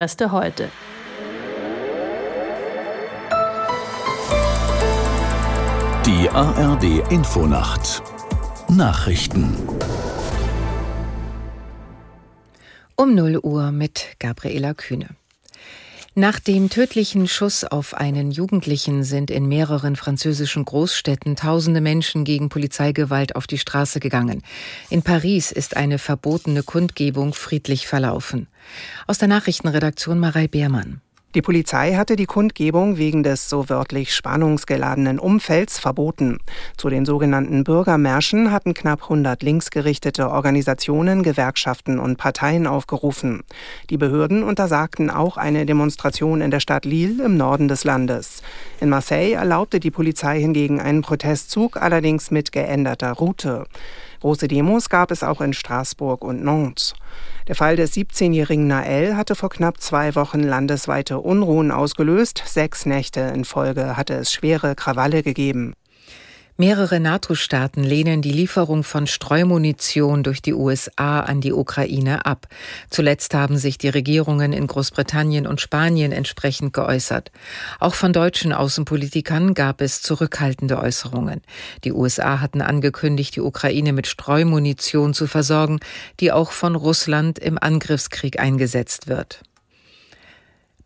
Erste heute. Die ARD Infonacht Nachrichten Um 0 Uhr mit Gabriela Kühne. Nach dem tödlichen Schuss auf einen Jugendlichen sind in mehreren französischen Großstädten tausende Menschen gegen Polizeigewalt auf die Straße gegangen. In Paris ist eine verbotene Kundgebung friedlich verlaufen. Aus der Nachrichtenredaktion Marei Beermann. Die Polizei hatte die Kundgebung wegen des so wörtlich spannungsgeladenen Umfelds verboten. Zu den sogenannten Bürgermärschen hatten knapp 100 linksgerichtete Organisationen, Gewerkschaften und Parteien aufgerufen. Die Behörden untersagten auch eine Demonstration in der Stadt Lille im Norden des Landes. In Marseille erlaubte die Polizei hingegen einen Protestzug, allerdings mit geänderter Route. Große Demos gab es auch in Straßburg und Nantes. Der Fall des 17-jährigen Nael hatte vor knapp zwei Wochen landesweite Unruhen ausgelöst. Sechs Nächte in Folge hatte es schwere Krawalle gegeben. Mehrere NATO-Staaten lehnen die Lieferung von Streumunition durch die USA an die Ukraine ab. Zuletzt haben sich die Regierungen in Großbritannien und Spanien entsprechend geäußert. Auch von deutschen Außenpolitikern gab es zurückhaltende Äußerungen. Die USA hatten angekündigt, die Ukraine mit Streumunition zu versorgen, die auch von Russland im Angriffskrieg eingesetzt wird.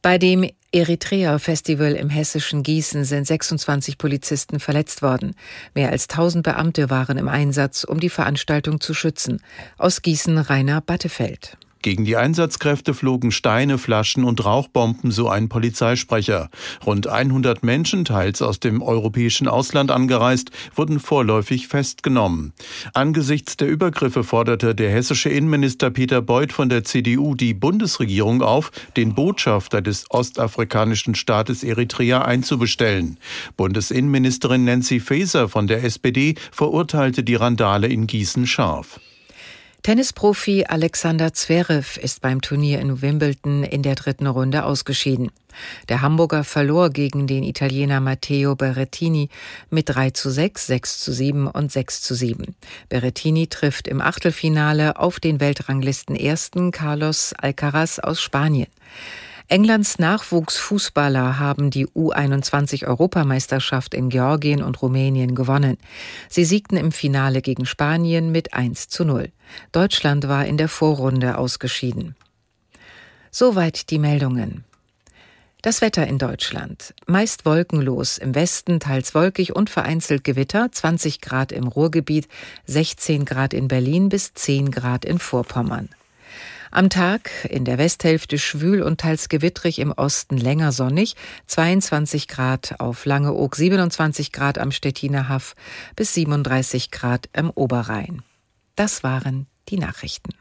Bei dem Eritrea-Festival im hessischen Gießen sind 26 Polizisten verletzt worden. Mehr als 1000 Beamte waren im Einsatz, um die Veranstaltung zu schützen. Aus Gießen Rainer Battefeld. Gegen die Einsatzkräfte flogen Steine, Flaschen und Rauchbomben, so ein Polizeisprecher. Rund 100 Menschen, teils aus dem europäischen Ausland angereist, wurden vorläufig festgenommen. Angesichts der Übergriffe forderte der hessische Innenminister Peter Beuth von der CDU die Bundesregierung auf, den Botschafter des ostafrikanischen Staates Eritrea einzubestellen. Bundesinnenministerin Nancy Faeser von der SPD verurteilte die Randale in Gießen scharf. Tennisprofi Alexander Zverev ist beim Turnier in Wimbledon in der dritten Runde ausgeschieden. Der Hamburger verlor gegen den Italiener Matteo Berrettini mit 3 zu 6, 6 zu 7 und 6 zu 7. Berrettini trifft im Achtelfinale auf den Weltranglisten ersten Carlos Alcaraz aus Spanien. Englands Nachwuchsfußballer haben die U21-Europameisterschaft in Georgien und Rumänien gewonnen. Sie siegten im Finale gegen Spanien mit 1 zu 0. Deutschland war in der Vorrunde ausgeschieden. Soweit die Meldungen. Das Wetter in Deutschland. Meist wolkenlos, im Westen teils wolkig und vereinzelt Gewitter, 20 Grad im Ruhrgebiet, 16 Grad in Berlin bis 10 Grad in Vorpommern. Am Tag in der Westhälfte schwül und teils gewittrig, im Osten länger sonnig, 22 Grad auf Langeoog, 27 Grad am Stettiner Haff bis 37 Grad am Oberrhein. Das waren die Nachrichten.